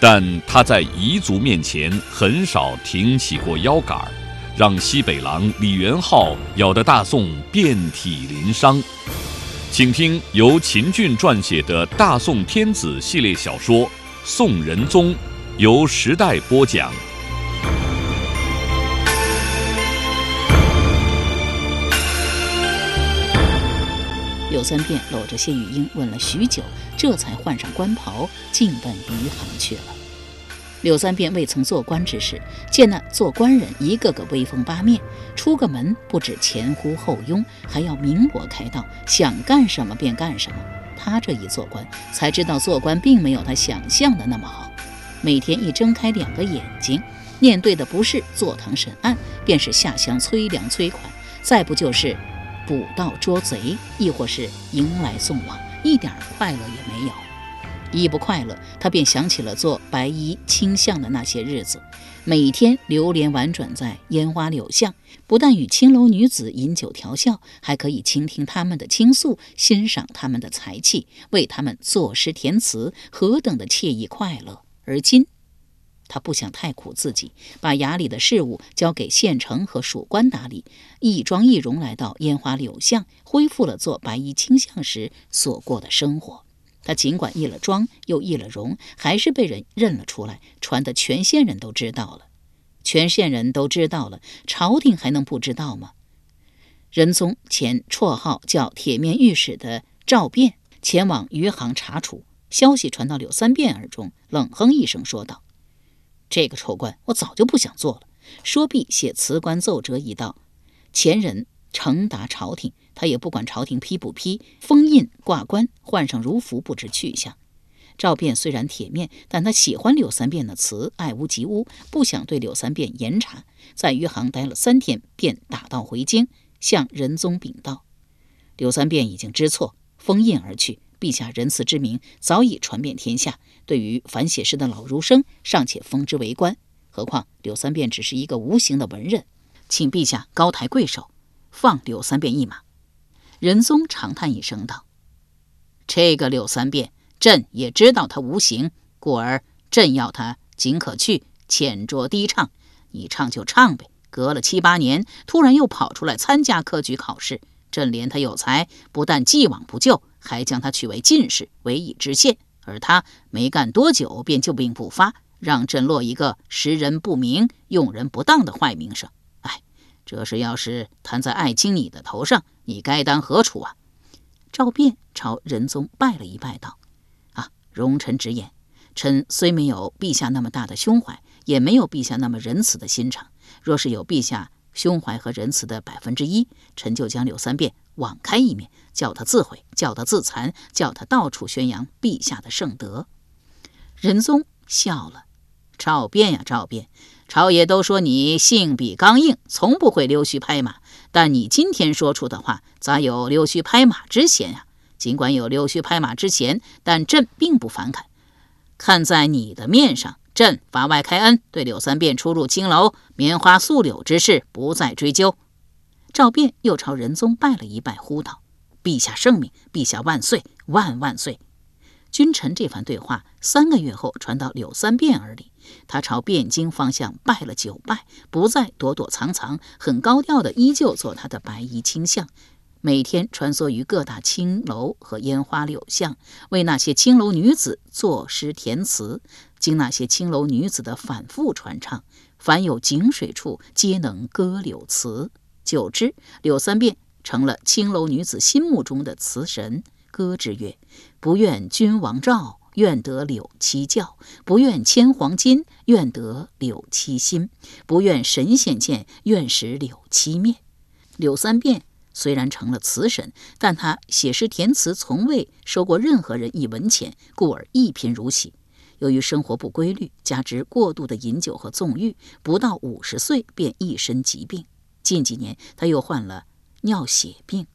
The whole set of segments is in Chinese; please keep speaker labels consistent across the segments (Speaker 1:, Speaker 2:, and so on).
Speaker 1: 但他在彝族面前很少挺起过腰杆儿，让西北狼李元昊咬得大宋遍体鳞伤。请听由秦俊撰写的《大宋天子》系列小说《宋仁宗》，由时代播讲。
Speaker 2: 柳三变搂着谢玉英问了许久，这才换上官袍，进奔余杭去了。柳三变未曾做官之时，见那做官人一个个威风八面，出个门不止前呼后拥，还要明我开道，想干什么便干什么。他这一做官，才知道做官并没有他想象的那么好。每天一睁开两个眼睛，面对的不是坐堂审案，便是下乡催粮催款，再不就是。捕盗捉贼，亦或是迎来送往，一点快乐也没有。一不快乐，他便想起了做白衣卿相的那些日子，每天流连婉转在烟花柳巷，不但与青楼女子饮酒调笑，还可以倾听他们的倾诉，欣赏他们的才气，为他们作诗填词，何等的惬意快乐。而今。他不想太苦自己，把衙里的事务交给县城和属官打理，一妆一容来到烟花柳巷，恢复了做白衣卿相时所过的生活。他尽管易了妆，又易了容，还是被人认了出来，传得全县人都知道了。全县人都知道了，朝廷还能不知道吗？仁宗前绰号叫铁面御史的赵辩前往余杭查处，消息传到柳三变耳中，冷哼一声说道。这个丑官，我早就不想做了。说毕，写辞官奏折一道，前人呈达朝廷，他也不管朝廷批不批，封印挂冠，换上儒服，不知去向。赵辩虽然铁面，但他喜欢柳三变的词，爱屋及乌，不想对柳三变严查，在余杭待了三天，便打道回京，向仁宗禀道：柳三变已经知错，封印而去。陛下仁慈之名早已传遍天下，对于凡写诗的老儒生尚且封之为官，何况柳三变只是一个无形的文人，请陛下高抬贵手，放柳三变一马。仁宗长叹一声道：“这个柳三变，朕也知道他无形，故而朕要他尽可去，浅酌低唱。你唱就唱呗。隔了七八年，突然又跑出来参加科举考试，朕怜他有才，不但既往不咎。”还将他取为进士，委以知县，而他没干多久便旧病复发，让朕落一个识人不明、用人不当的坏名声。哎，这事要是摊在爱卿你的头上，你该当何处啊？赵辩朝仁宗拜了一拜，道：“啊，容臣直言，臣虽没有陛下那么大的胸怀，也没有陛下那么仁慈的心肠。若是有陛下胸怀和仁慈的百分之一，臣就将柳三变。”网开一面，叫他自毁，叫他自残，叫他到处宣扬陛下的圣德。仁宗笑了：“赵辩呀，赵辩，朝野都说你性比刚硬，从不会溜须拍马。但你今天说出的话，咋有溜须拍马之嫌呀？尽管有溜须拍马之嫌，但朕并不反感。看在你的面上，朕法外开恩，对柳三变出入青楼、棉花素柳之事不再追究。”赵辩又朝仁宗拜了一拜，呼道：“陛下圣明，陛下万岁，万万岁！”君臣这番对话，三个月后传到柳三变耳里，他朝汴京方向拜了九拜，不再躲躲藏藏，很高调的依旧做他的白衣卿相，每天穿梭于各大青楼和烟花柳巷，为那些青楼女子作诗填词，经那些青楼女子的反复传唱，凡有井水处，皆能歌柳词。久之，柳三变成了青楼女子心目中的词神。歌之曰：“不愿君王照，愿得柳七教；不愿千黄金，愿得柳七心；不愿神仙见，愿使柳七面。”柳三变虽然成了词神，但他写诗填词从未收过任何人一文钱，故而一贫如洗。由于生活不规律，加之过度的饮酒和纵欲，不到五十岁便一身疾病。近几年，他又患了尿血病。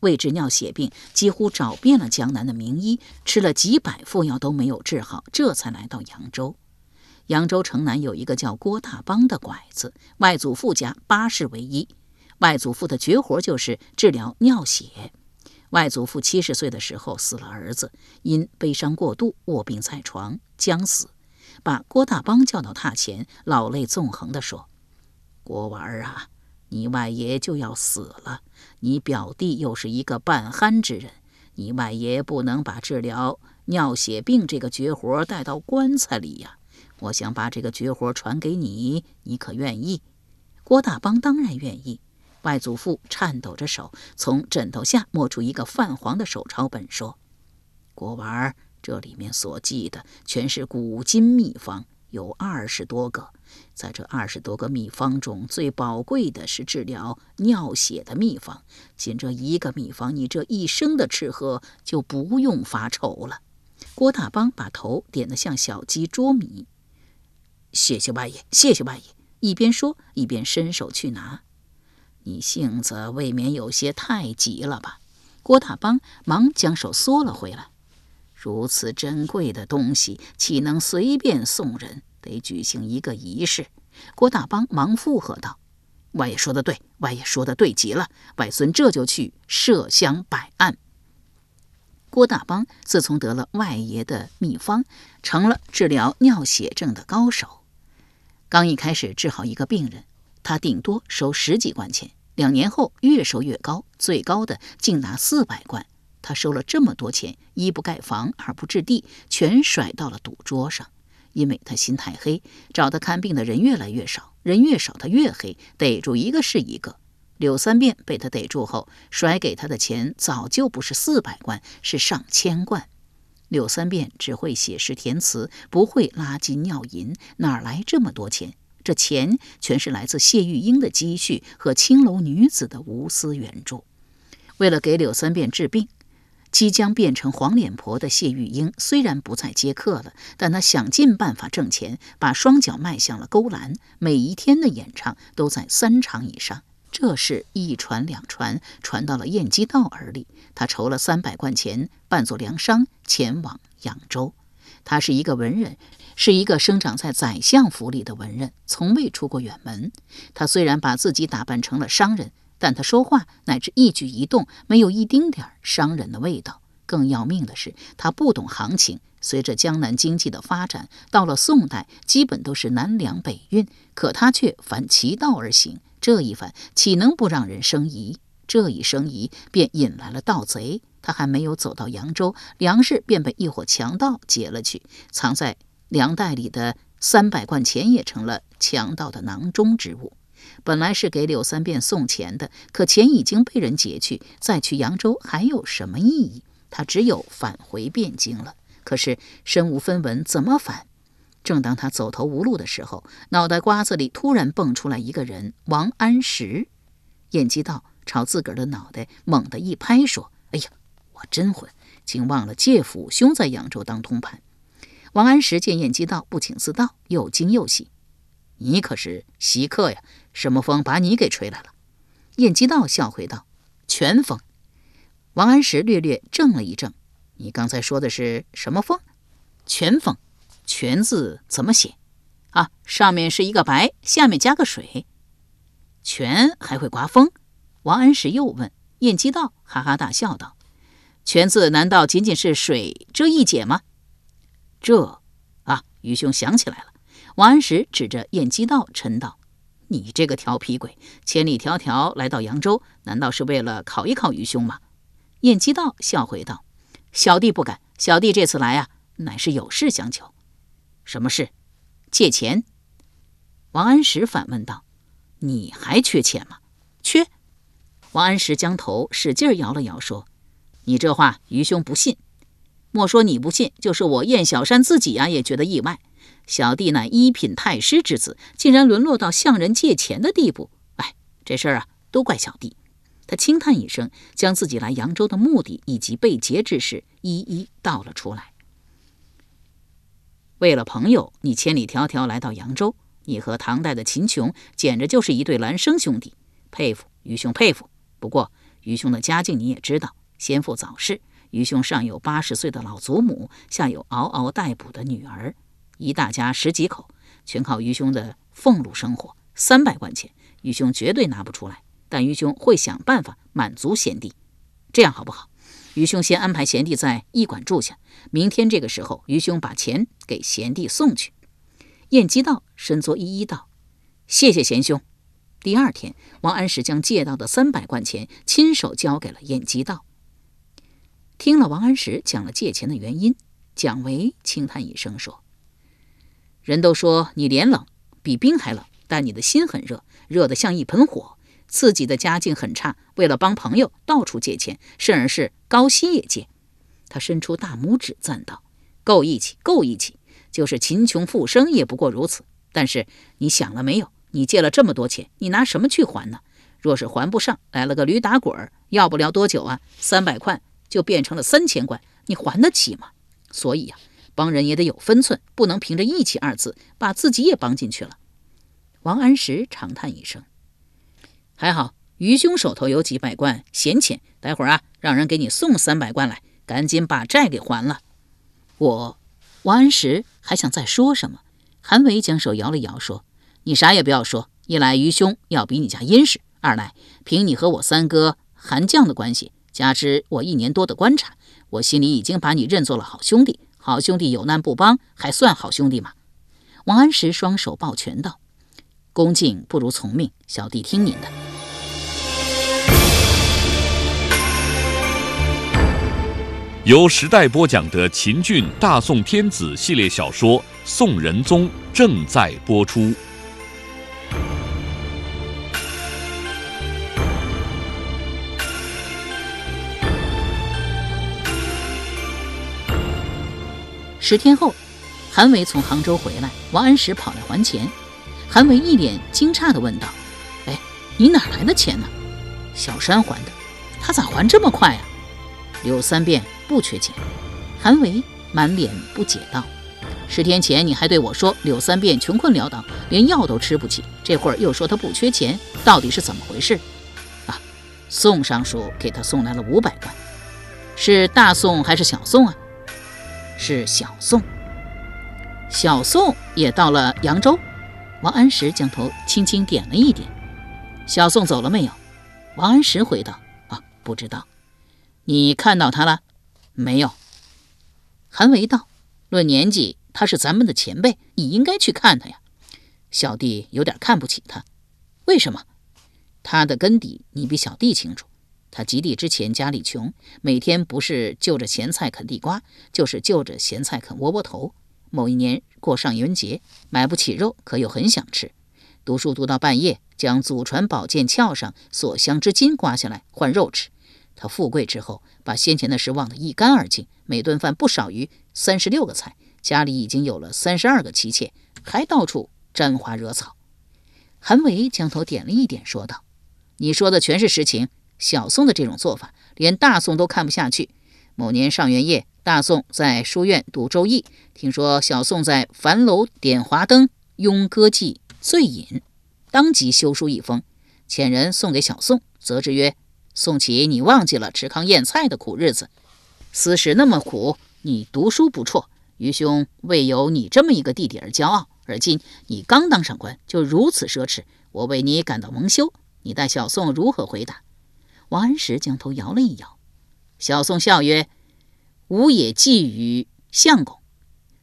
Speaker 2: 为治尿血病，几乎找遍了江南的名医，吃了几百副药都没有治好，这才来到扬州。扬州城南有一个叫郭大邦的拐子，外祖父家八世为医，外祖父的绝活就是治疗尿血。外祖父七十岁的时候死了儿子，因悲伤过度卧病在床将死，把郭大邦叫到榻前，老泪纵横地说：“郭娃儿啊，你外爷就要死了，你表弟又是一个半憨之人，你外爷不能把治疗尿血病这个绝活带到棺材里呀。我想把这个绝活传给你，你可愿意？”郭大邦当然愿意。外祖父颤抖着手，从枕头下摸出一个泛黄的手抄本，说：“国娃，这里面所记的全是古今秘方，有二十多个。在这二十多个秘方中，最宝贵的是治疗尿血的秘方。仅这一个秘方，你这一生的吃喝就不用发愁了。”郭大邦把头点得像小鸡啄米。“谢谢外爷，谢谢外爷。”一边说，一边伸手去拿。你性子未免有些太急了吧？郭大邦忙将手缩了回来。如此珍贵的东西，岂能随便送人？得举行一个仪式。郭大邦忙附和道：“外爷说的对，外爷说的对极了。外孙这就去设香摆案。”郭大邦自从得了外爷的秘方，成了治疗尿血症的高手。刚一开始治好一个病人。他顶多收十几贯钱，两年后越收越高，最高的竟拿四百贯。他收了这么多钱，一不盖房，二不置地，全甩到了赌桌上。因为他心太黑，找他看病的人越来越少，人越少他越黑，逮住一个是一个。柳三变被他逮住后，甩给他的钱早就不是四百贯，是上千贯。柳三变只会写诗填词，不会拉金尿银，哪来这么多钱？这钱全是来自谢玉英的积蓄和青楼女子的无私援助。为了给柳三变治病，即将变成黄脸婆的谢玉英虽然不再接客了，但她想尽办法挣钱，把双脚迈向了勾栏。每一天的演唱都在三场以上。这事一传两传，传到了燕姬道耳里。他筹了三百贯钱，扮作粮商前往扬州。他是一个文人。是一个生长在宰相府里的文人，从未出过远门。他虽然把自己打扮成了商人，但他说话乃至一举一动没有一丁点儿商人的味道。更要命的是，他不懂行情。随着江南经济的发展，到了宋代，基本都是南粮北运，可他却反其道而行。这一反，岂能不让人生疑？这一生疑，便引来了盗贼。他还没有走到扬州，粮食便被一伙强盗劫了去，藏在。粮袋里的三百贯钱也成了强盗的囊中之物。本来是给柳三变送钱的，可钱已经被人劫去，再去扬州还有什么意义？他只有返回汴京了。可是身无分文，怎么返？正当他走投无路的时候，脑袋瓜子里突然蹦出来一个人——王安石。晏几道朝自个儿的脑袋猛地一拍，说：“哎呀，我真混，竟忘了介府兄在扬州当通判。”王安石见晏几道不请自到，又惊又喜：“你可是稀客呀？什么风把你给吹来了？”晏几道笑回道：“全风。”王安石略略怔了一怔：“你刚才说的是什么风？”“全风。”“全字怎么写？”“啊，上面是一个白，下面加个水。”“全还会刮风？”王安石又问。晏几道哈哈大笑道：“全字难道仅仅是水这一解吗？”这，啊，愚兄想起来了。王安石指着晏几道嗔道：“你这个调皮鬼，千里迢迢来到扬州，难道是为了考一考愚兄吗？”晏几道笑回道：“小弟不敢，小弟这次来啊，乃是有事相求。什么事？借钱。”王安石反问道：“你还缺钱吗？”“缺。”王安石将头使劲摇了摇，说：“你这话，愚兄不信。”莫说你不信，就是我燕小山自己呀，也觉得意外。小弟乃一品太师之子，竟然沦落到向人借钱的地步。哎，这事儿啊，都怪小弟。他轻叹一声，将自己来扬州的目的以及被劫之事一一道了出来。为了朋友，你千里迢迢来到扬州。你和唐代的秦琼简直就是一对孪生兄弟，佩服于兄，佩服。不过于兄的家境你也知道，先父早逝，于兄上有八十岁的老祖母，下有嗷嗷待哺的女儿，一大家十几口，全靠于兄的俸禄生活。三百贯钱，于兄绝对拿不出来，但于兄会想办法满足贤弟。这样好不好？于兄先安排贤弟在驿馆住下，明天这个时候，于兄把钱给贤弟送去。晏几道身作一一道：“谢谢贤兄。”第二天，王安石将借到的三百贯钱亲手交给了晏几道。听了王安石讲了借钱的原因，蒋维轻叹一声说：“人都说你脸冷，比冰还冷，但你的心很热，热得像一盆火。自己的家境很差，为了帮朋友到处借钱，甚而是高息也借。”他伸出大拇指赞道：“够义气，够义气。”就是秦琼复生也不过如此。但是你想了没有？你借了这么多钱，你拿什么去还呢？若是还不上来了个驴打滚，要不了多久啊，三百块就变成了三千贯，你还得起吗？所以呀，帮人也得有分寸，不能凭着义气二字把自己也帮进去了。王安石长叹一声：“还好于兄手头有几百贯闲钱，待会儿啊，让人给你送三百贯来，赶紧把债给还了。”我。王安石还想再说什么，韩维将手摇了摇，说：“你啥也不要说。一来于兄要比你家殷实，二来凭你和我三哥韩绛的关系，加之我一年多的观察，我心里已经把你认作了好兄弟。好兄弟有难不帮，还算好兄弟吗？”王安石双手抱拳道：“恭敬不如从命，小弟听您的。”
Speaker 1: 由时代播讲的秦俊大宋天子系列小说《宋仁宗》正在播出。
Speaker 2: 十天后，韩伟从杭州回来，王安石跑来还钱。韩伟一脸惊诧地问道：“哎，你哪来的钱呢？”“小山还的。”“他咋还这么快啊？”柳三变。不缺钱，韩维满脸不解道：“十天前你还对我说柳三变穷困潦倒，连药都吃不起，这会儿又说他不缺钱，到底是怎么回事？”啊，宋尚书给他送来了五百贯，是大宋还是小宋啊？是小宋。小宋也到了扬州。王安石将头轻轻点了一点。小宋走了没有？王安石回道：“啊，不知道。你看到他了？”没有，韩维道：“论年纪，他是咱们的前辈，你应该去看他呀。”小弟有点看不起他，为什么？他的根底你比小弟清楚。他及第之前家里穷，每天不是就着咸菜啃地瓜，就是就着咸菜啃窝窝头。某一年过上元节，买不起肉，可又很想吃。读书读到半夜，将祖传宝剑鞘上所镶之金刮下来换肉吃。他富贵之后。把先前的事忘得一干二净，每顿饭不少于三十六个菜，家里已经有了三十二个妻妾，还到处沾花惹草。韩维将头点了一点，说道：“你说的全是实情。小宋的这种做法，连大宋都看不下去。某年上元夜，大宋在书院读《周易》，听说小宋在樊楼点华灯，拥歌妓，醉饮，当即修书一封，遣人送给小宋，责之曰。”宋启，你忘记了吃糠咽菜的苦日子，私事那么苦，你读书不辍。愚兄为有你这么一个弟弟而骄傲，而今你刚当上官就如此奢侈，我为你感到蒙羞。你待小宋如何回答？王安石将头摇了一摇。小宋笑曰：“吾也寄与相公。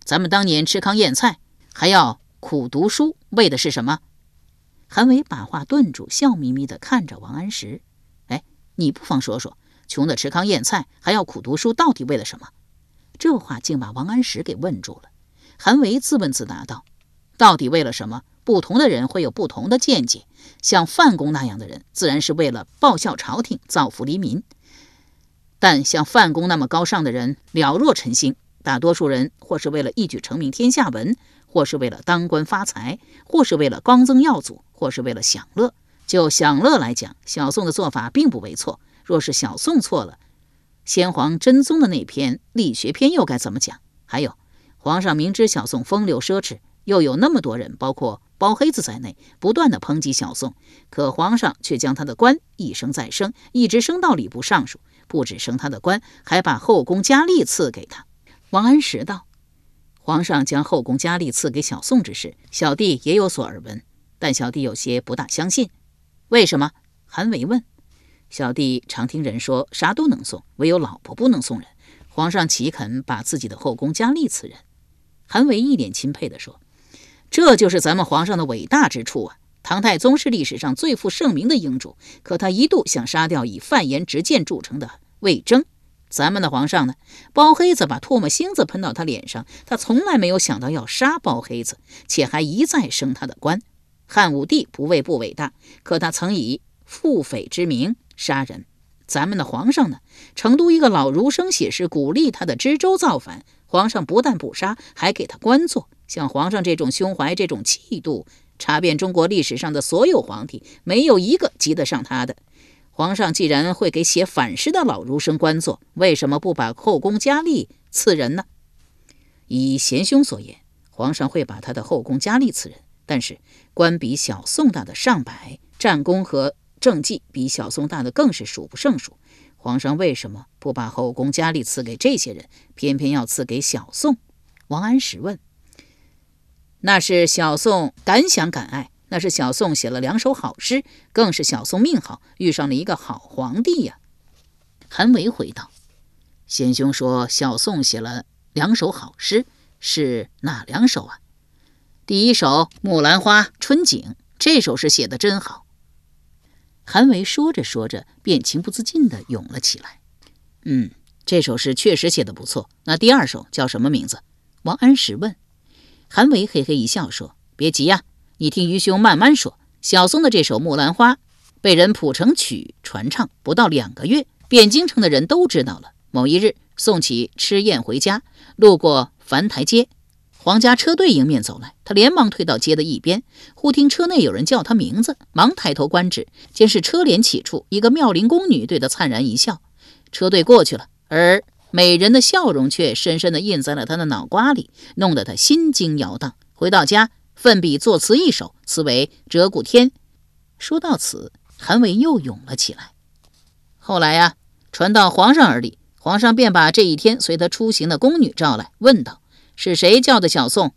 Speaker 2: 咱们当年吃糠咽菜，还要苦读书，为的是什么？”韩伟把话顿住，笑眯眯地看着王安石。哎你不妨说说，穷的吃糠咽菜，还要苦读书，到底为了什么？这话竟把王安石给问住了。韩维自问自答道：“到底为了什么？不同的人会有不同的见解。像范公那样的人，自然是为了报效朝廷，造福黎民。但像范公那么高尚的人，了若晨星。大多数人或是为了一举成名天下闻，或是为了当官发财，或是为了光宗耀祖，或是为了享乐。”就享乐来讲，小宋的做法并不为错。若是小宋错了，先皇真宗的那篇力学篇又该怎么讲？还有，皇上明知小宋风流奢侈，又有那么多人，包括包黑子在内，不断的抨击小宋，可皇上却将他的官一升再升，一直升到礼部尚书。不止升他的官，还把后宫佳丽赐给他。王安石道：“皇上将后宫佳丽赐给小宋之事，小弟也有所耳闻，但小弟有些不大相信。为什么？”韩维问。小弟常听人说，啥都能送，唯有老婆不能送人。皇上岂肯把自己的后宫佳丽赐人？韩维一脸钦佩地说：“这就是咱们皇上的伟大之处啊！唐太宗是历史上最负盛名的英主，可他一度想杀掉以犯言直谏著称的魏征。咱们的皇上呢？包黑子把唾沫星子喷到他脸上，他从来没有想到要杀包黑子，且还一再升他的官。汉武帝不为不伟大，可他曾以腹匪之名。”杀人，咱们的皇上呢？成都一个老儒生写诗鼓励他的知州造反，皇上不但不杀，还给他官做。像皇上这种胸怀、这种气度，查遍中国历史上的所有皇帝，没有一个及得上他的。皇上既然会给写反诗的老儒生官做，为什么不把后宫佳丽赐人呢？以贤兄所言，皇上会把他的后宫佳丽赐人，但是官比小宋大的上百，战功和。政绩比小宋大的更是数不胜数，皇上为什么不把后宫佳丽赐给这些人，偏偏要赐给小宋？王安石问。那是小宋敢想敢爱，那是小宋写了两首好诗，更是小宋命好，遇上了一个好皇帝呀。韩维回道：“贤兄说小宋写了两首好诗，是哪两首啊？第一首《木兰花春景》，这首诗写的真好。”韩维说着说着，便情不自禁地涌了起来。嗯，这首诗确实写得不错。那第二首叫什么名字？王安石问。韩维嘿嘿一笑说：“别急呀，你听愚兄慢慢说。小松的这首《木兰花》被人谱成曲传唱，不到两个月，汴京城的人都知道了。某一日，宋起吃宴回家，路过樊台街。”皇家车队迎面走来，他连忙退到街的一边，忽听车内有人叫他名字，忙抬头观止，见是车帘起处一个妙龄宫女对他灿然一笑。车队过去了，而 美人的笑容却深深地印在了他的脑瓜里，弄得他心惊摇荡。回到家，奋笔作词一首，词为《鹧鸪天》。说到此，韩伟又涌了起来。后来呀，传到皇上耳里，皇上便把这一天随他出行的宫女召来，问道。是谁叫的小宋？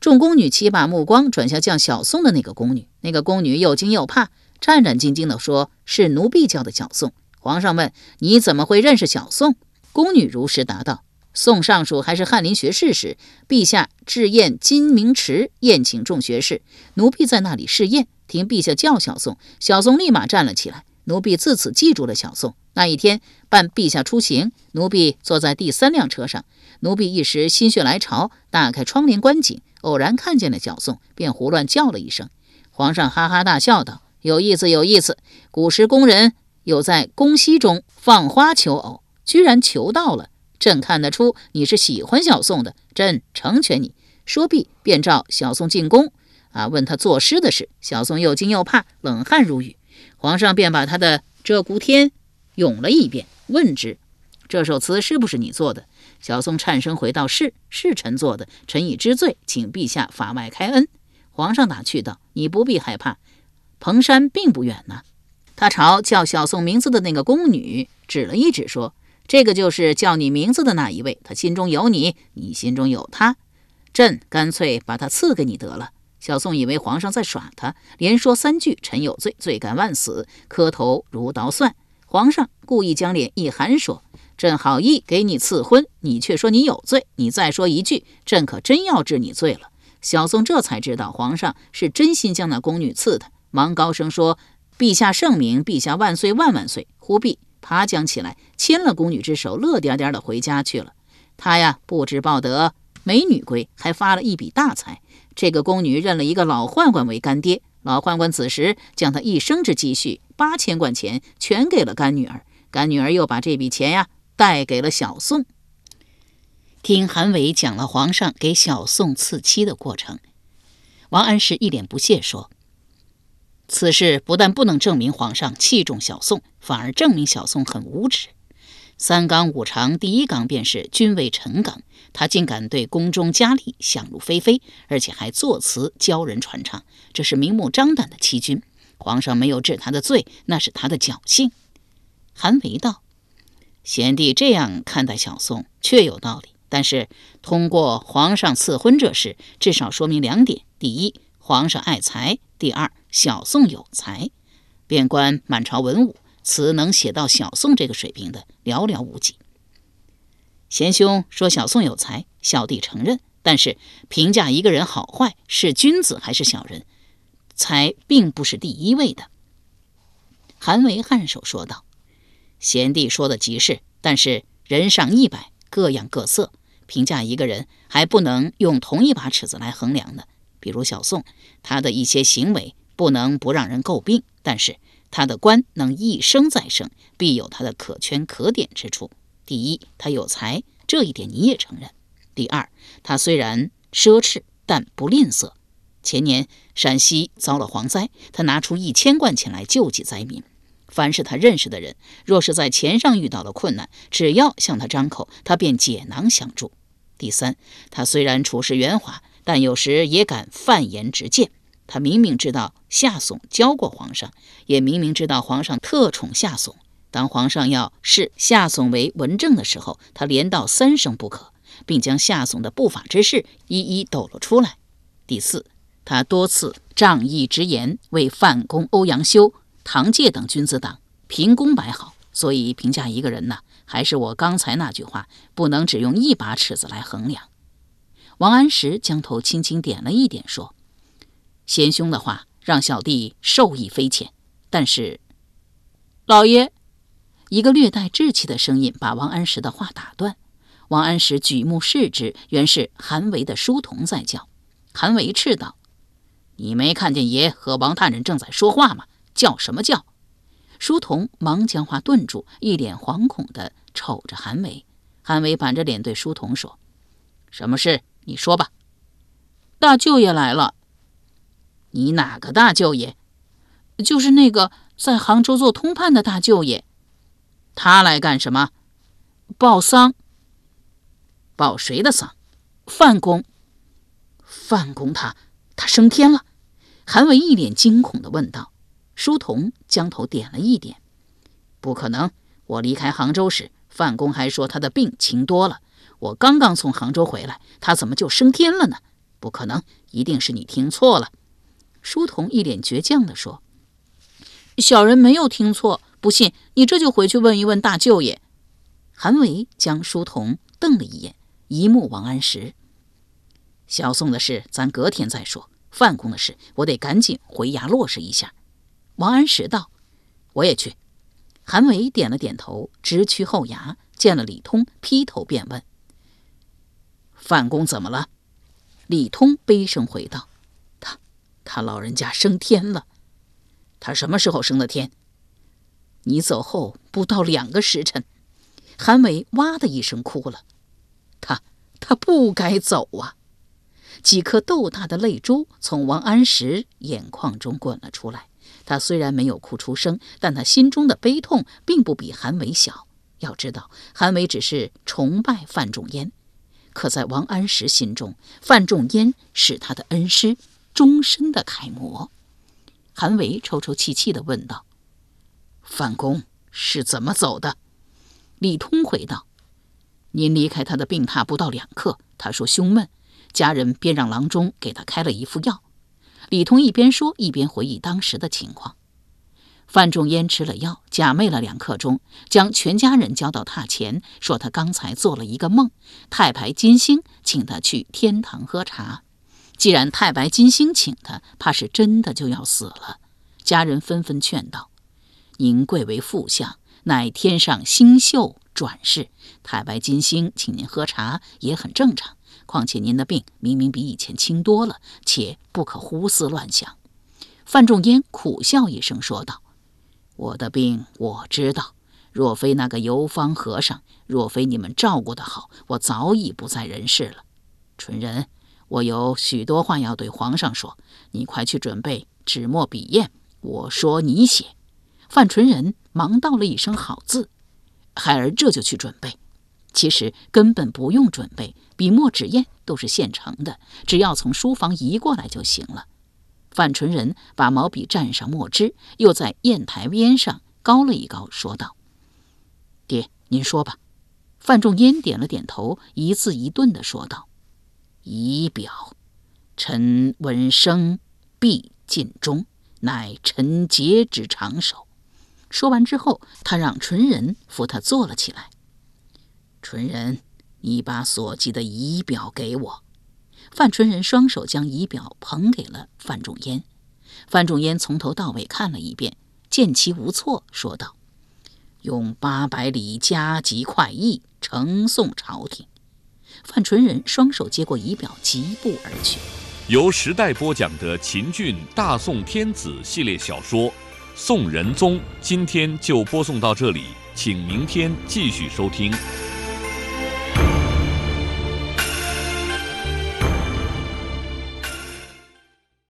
Speaker 2: 众宫女齐把目光转向叫小宋的那个宫女。那个宫女又惊又怕，战战兢兢地说：“是奴婢叫的小宋。”皇上问：“你怎么会认识小宋？”宫女如实答道：“宋尚书还是翰林学士时，陛下置宴金明池，宴请众学士，奴婢在那里试宴，听陛下叫小宋，小宋立马站了起来。奴婢自此记住了小宋。那一天伴陛下出行，奴婢坐在第三辆车上。”奴婢一时心血来潮，打开窗帘观景，偶然看见了小宋，便胡乱叫了一声。皇上哈哈大笑道：“有意思，有意思！古时宫人有在宫西中放花求偶，居然求到了。朕看得出你是喜欢小宋的，朕成全你。”说毕，便召小宋进宫，啊，问他作诗的事。小宋又惊又怕，冷汗如雨。皇上便把他的《鹧鸪天》咏了一遍，问之：“这首词是不是你做的？”小宋颤声回道：“是，是臣做的，臣已知罪，请陛下法外开恩。”皇上打趣道：“你不必害怕，蓬山并不远呢。”他朝叫小宋名字的那个宫女指了一指，说：“这个就是叫你名字的那一位，他心中有你，你心中有他，朕干脆把他赐给你得了。”小宋以为皇上在耍他，连说三句：“臣有罪，罪该万死，磕头如捣蒜。”皇上故意将脸一寒，说。朕好意给你赐婚，你却说你有罪。你再说一句，朕可真要治你罪了。小宋这才知道皇上是真心将那宫女赐他，忙高声说：“陛下圣明，陛下万岁万万岁！”忽必爬将起来，牵了宫女之手，乐颠颠的回家去了。他呀，不知抱得美女归，还发了一笔大财。这个宫女认了一个老宦官为干爹，老宦官此时将他一生之积蓄八千贯钱全给了干女儿，干女儿又把这笔钱呀。带给了小宋。听韩伟讲了皇上给小宋赐妻的过程，王安石一脸不屑说：“此事不但不能证明皇上器重小宋，反而证明小宋很无耻。三纲五常，第一纲便是君为臣纲。他竟敢对宫中佳丽想入非非，而且还作词教人传唱，这是明目张胆的欺君。皇上没有治他的罪，那是他的侥幸。韩维道：“贤弟这样看待小宋，确有道理。但是通过皇上赐婚这事，至少说明两点：第一，皇上爱才；第二，小宋有才。便观满朝文武。”词能写到小宋这个水平的寥寥无几。贤兄说小宋有才，小弟承认。但是评价一个人好坏，是君子还是小人，才并不是第一位的。韩维颔首说道：“贤弟说的极是，但是人上一百，各样各色，评价一个人还不能用同一把尺子来衡量呢。比如小宋，他的一些行为不能不让人诟病，但是。”他的官能一生再生，必有他的可圈可点之处。第一，他有才，这一点你也承认。第二，他虽然奢侈，但不吝啬。前年陕西遭了蝗灾，他拿出一千贯钱来救济灾民。凡是他认识的人，若是在钱上遇到了困难，只要向他张口，他便解囊相助。第三，他虽然处事圆滑，但有时也敢犯言直谏。他明明知道夏竦教过皇上，也明明知道皇上特宠夏竦。当皇上要视夏竦为文正的时候，他连道三声不可，并将夏竦的不法之事一一抖了出来。第四，他多次仗义直言，为范公、欧阳修、唐介等君子党平功摆好。所以评价一个人呢，还是我刚才那句话，不能只用一把尺子来衡量。王安石将头轻轻点了一点，说。贤兄的话让小弟受益匪浅，但是，老爷，一个略带稚气的声音把王安石的话打断。王安石举目视之，原是韩维的书童在叫。韩维斥道：“你没看见爷和王大人正在说话吗？叫什么叫？”书童忙将话顿住，一脸惶恐地瞅着韩维。韩维板着脸对书童说：“什么事？你说吧。”大舅爷来了。你哪个大舅爷？就是那个在杭州做通判的大舅爷。他来干什么？报丧。报谁的丧？范公。范公他他升天了？韩伟一脸惊恐地问道。书童将头点了一点。不可能！我离开杭州时，范公还说他的病轻多了。我刚刚从杭州回来，他怎么就升天了呢？不可能！一定是你听错了。书童一脸倔强地说：“小人没有听错，不信你这就回去问一问大舅爷。”韩维将书童瞪了一眼，一目王安石。小宋的事咱隔天再说，范公的事我得赶紧回衙落实一下。王安石道：“我也去。”韩维点了点头，直趋后衙，见了李通，劈头便问：“范公怎么了？”李通悲声回道。他他老人家升天了，他什么时候升的天？你走后不到两个时辰，韩伟哇的一声哭了。他他不该走啊！几颗豆大的泪珠从王安石眼眶中滚了出来。他虽然没有哭出声，但他心中的悲痛并不比韩伟小。要知道，韩伟只是崇拜范仲淹，可在王安石心中，范仲淹是他的恩师。终身的楷模，韩维抽抽泣泣地问道：“范公是怎么走的？”李通回道：“您离开他的病榻不到两刻，他说胸闷，家人便让郎中给他开了一副药。”李通一边说一边回忆当时的情况。范仲淹吃了药，假寐了两刻钟，将全家人叫到榻前，说他刚才做了一个梦，太白金星请他去天堂喝茶。既然太白金星请他，怕是真的就要死了。家人纷纷劝道：“您贵为副相，乃天上星宿转世，太白金星请您喝茶也很正常。况且您的病明明比以前轻多了，且不可胡思乱想。”范仲淹苦笑一声说道：“我的病我知道，若非那个游方和尚，若非你们照顾得好，我早已不在人世了。”纯仁。我有许多话要对皇上说，你快去准备纸墨笔砚。我说你写。范纯仁忙道了一声“好”字。孩儿这就去准备。其实根本不用准备，笔墨纸砚都是现成的，只要从书房移过来就行了。范纯仁把毛笔蘸上墨汁，又在砚台边上高了一高，说道：“爹，您说吧。”范仲淹点了点头，一字一顿地说道：“仪表，臣闻声必尽忠，乃臣节之长守。”说完之后，他让纯仁扶他坐了起来。纯仁，你把所记的仪表给我。范纯仁双手将仪表捧给了范仲淹。范仲淹从头到尾看了一遍，见其无错，说道：“用八百里加急快意，呈送朝廷。”范纯仁双手接过仪表，疾步而去。
Speaker 1: 由时代播讲的秦俊《大宋天子》系列小说《宋仁宗》，今天就播送到这里，请明天继续收听。